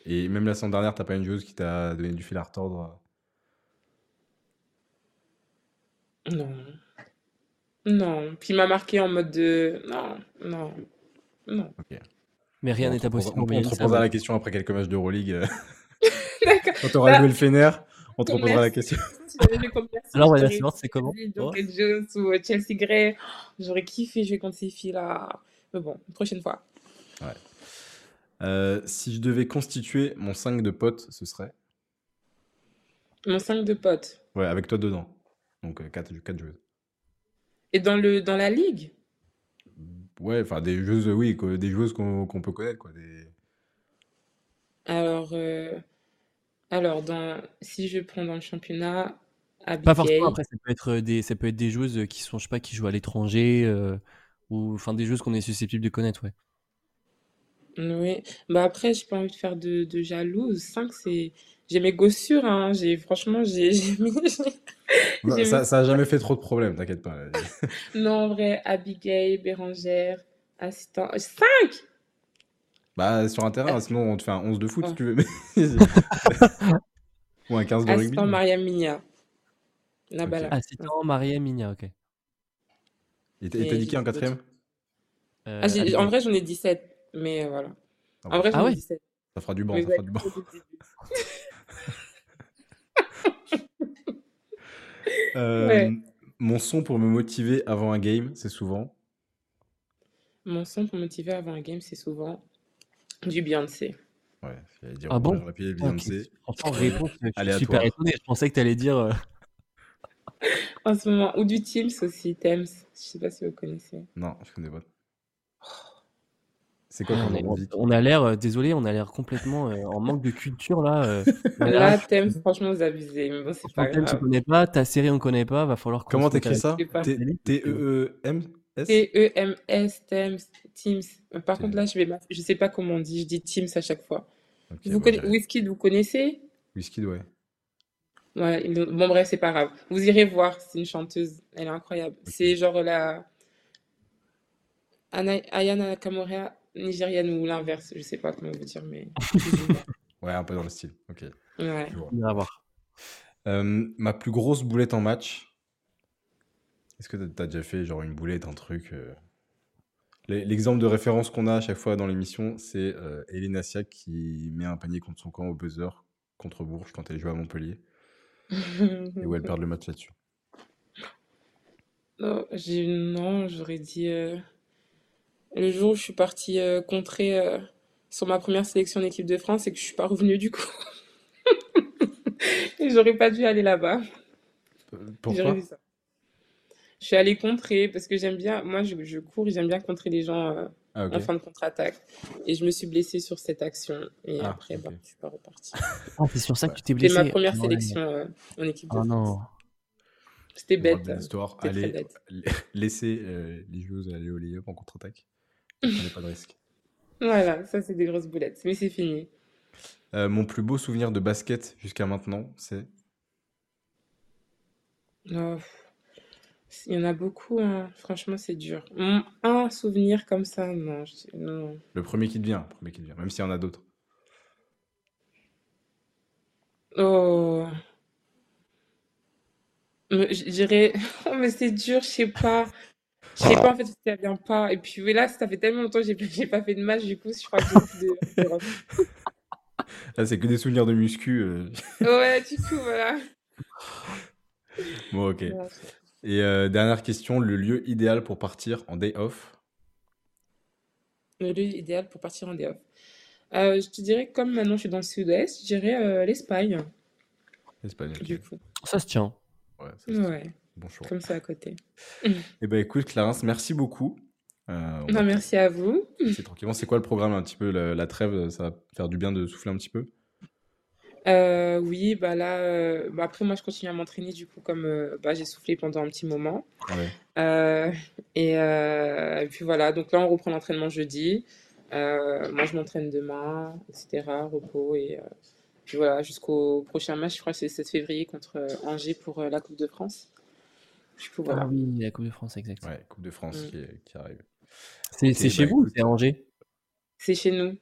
Et même la saison dernière, t'as pas une joueuse qui t'a donné du fil à retordre. Non. Non. Puis il m'a marqué en mode de. Non, non, non. Mais rien n'est on te impossible. On te reposera la question après quelques matchs d'Euroleague. euh, [LAUGHS] D'accord. Quand t'auras Bah, joué le Fener, on te reposera la question. Alors, on va j'aurais savoir c'est comment. Oh. Jones ou euh, Chelsea Gray. J'aurais kiffé jouer contre ces filles-là. Mais bon, prochaine fois. Euh, si je devais constituer mon 5 de potes, ce serait Mon 5 de potes. Ouais, avec toi dedans. Donc 4 joueuses. Et dans, le, dans la ligue Ouais, enfin des joueuses, oui, quoi, des joueuses qu'on qu'on peut connaître. Quoi, des... Alors, euh, alors dans, si je prends dans le championnat, Pas Abigail. forcément. Après, ça peut être des, ça peut être des joueuses qui sont, je sais pas, qui jouent à l'étranger euh, ou enfin des joueuses qu'on est susceptible de connaître, ouais. Oui, bah après, j'ai pas envie de faire de, de jalouse. 5, c'est. J'ai mes gossures, hein. J'ai, franchement, j'ai, [LAUGHS] j'ai mis. Bah, j'ai ça, mis- ça a jamais fait trop de problèmes, t'inquiète pas. [LAUGHS] Non, en vrai, Abigail, Bérangère, assistant. 5! Bah, sur un terrain, sinon on te fait un 11 de foot si tu veux. [LAUGHS] Ou un 15 de rugby. Assistant Maria Minia. La Ok. balle. Assistant Maria Minia, ok. Et t'as dit qui en quatrième Euh, Ah, en vrai, j'en ai 17. Mais euh, voilà. Ah En vrai, j'en Ah ai ouais 17. Ça fera du banc, Mais ça fera du banc. [LAUGHS] Euh, Ouais. Mon son pour me motiver avant un game, c'est souvent. Mon son pour motiver avant un game, c'est souvent du Beyoncé. Ouais, j'allais dire Ah bon j'aurais pu dire Ok. Beyoncé. Franchement, réponse, je suis Aléatoire. super étonné. Je pensais que tu allais dire. euh, [LAUGHS] En ce moment. Ou du Teams aussi, Thames. Je sais pas si vous connaissez. Non, je connais pas. C'est quoi on, est- musique? On a l'air, euh, désolé, on a l'air complètement euh, en manque de culture là. euh. On [LAUGHS] a Là, Thames, franchement, vous abusez. Mais bon, c'est franchement, pas Thème, tu grave. connais pas, ta série on connaît pas, va falloir qu'on Comment se mette à t'écris la- ça? Je sais pas. T- T-E-E-M-S T-E-M-S, Thames, Teams. Euh, Par contre, là, je vais, je sais pas comment on dit. Je dis Teams à chaque fois. Ok, Vous connaissez, j'avais- Whisky, vous connaissez? Whisky, ouais. Ouais, il- bon, bref, c'est pas grave. Vous irez voir, c'est une chanteuse, elle est incroyable. C'est genre la Ana- Ayana Nakamura nigériane ou l'inverse, je sais pas comment vous dire, mais. [LAUGHS] Ouais, un peu dans le style. Ok. ouais. je vois. On ira voir. Euh, ma plus grosse boulette en match. Est-ce que t'as t'as déjà fait genre une boulette, un truc euh, l'e- L'exemple de référence qu'on a à chaque fois dans l'émission, c'est euh, Hélène Assiac qui met un panier contre son camp au buzzer contre Bourges quand elle joue à Montpellier [LAUGHS] et où elle perd le match là-dessus. Non, j'ai... non, j'aurais dit euh, le jour où je suis partie euh, contrer euh, sur ma première sélection en équipe de France et que je suis pas revenue du coup. [LAUGHS] Et j'aurais pas dû aller là-bas. J'aurais Pourquoi? Dit ça. Je suis allée contrer parce que j'aime bien, moi je, je cours et j'aime bien contrer les gens euh, Ah, en fin de contre-attaque. Et je me suis blessée sur cette action. Et Ah, après, bah, ok. je suis pas repartie. [LAUGHS] Ah, c'est sur ça que tu t'es C'est blessé. ma première sélection euh, en équipe de Ah France. non. C'était bête. Histoire. Allez, [LAUGHS] laissez les joueuses aller au lay en contre-attaque. [LAUGHS] Prenez pas de risque. Voilà, ça c'est des grosses boulettes, mais c'est fini. mon plus beau souvenir de basket jusqu'à maintenant, c'est? Oh, il y en a beaucoup, hein. franchement, c'est dur. Un souvenir comme ça, non. Le premier qui te vient, premier qui te vient, même s'il y en a d'autres. Oh. Je dirais, [LAUGHS] oh, mais c'est dur, je sais pas. Je sais pas en fait si ça vient pas. Et puis là, ça fait tellement longtemps que j'ai pas fait de match, du coup, je crois que j'ai de. [LAUGHS] Là, c'est que des souvenirs de muscu. Euh. Ouais, du coup, voilà. Bon, ok. Et euh, dernière question, le lieu idéal pour partir en day off? Le lieu idéal pour partir en day off. Euh, je te dirais, comme maintenant je suis dans le sud-est, je dirais euh, l'Espagne. L'Espagne, Du coup. Ça se tient. Ouais, ça se ouais. Bon choix. Comme ça à côté. [LAUGHS] Eh ben écoute, Clarence, merci beaucoup. non, merci à vous. C'est tranquillement. C'est quoi le programme un petit peu la trêve Ça va faire du bien de souffler un petit peu? Euh, oui, bah là, euh, bah après moi je continue à m'entraîner du coup comme euh, bah, j'ai soufflé pendant un petit moment. et, et puis voilà, donc là on reprend l'entraînement jeudi. moi je m'entraîne demain, etc. Repos et puis voilà jusqu'au prochain match, je crois que c'est 7 février contre Angers pour la Coupe de France. Ah oui, la Coupe de France, exactement. Ouais, Coupe de France mm. qui, qui, arrive. C'est chez bah, vous ou c'est Angers? C'est chez nous.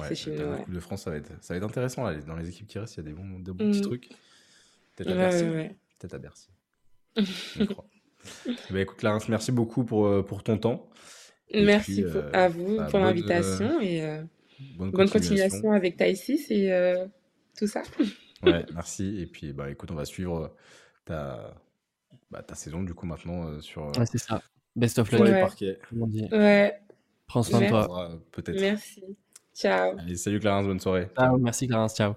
Ouais, c'est La Coupe de France, ça va, être, ça va être intéressant. Là. Dans les équipes qui restent, il y a des bons, des bons petits mm. trucs. Peut-être à Bercy. Peut-être à Bercy. je crois. bah, écoute, Clarence, merci beaucoup pour, euh, pour ton temps. merci euh, à vous bah, pour l'invitation et euh, bonne, continuation. avec Taïsis et tout ça. [LAUGHS] ouais, merci. Et puis, bah, écoute, on va suivre ta, bah, ta saison du coup maintenant sur. Ouais, c'est ça. Best of luck. Ouais. Parquet. Ouais. Prends soin de toi. Peut-être. Merci. Ciao. Allez, salut Clarence, bonne soirée. merci Clarence, ciao.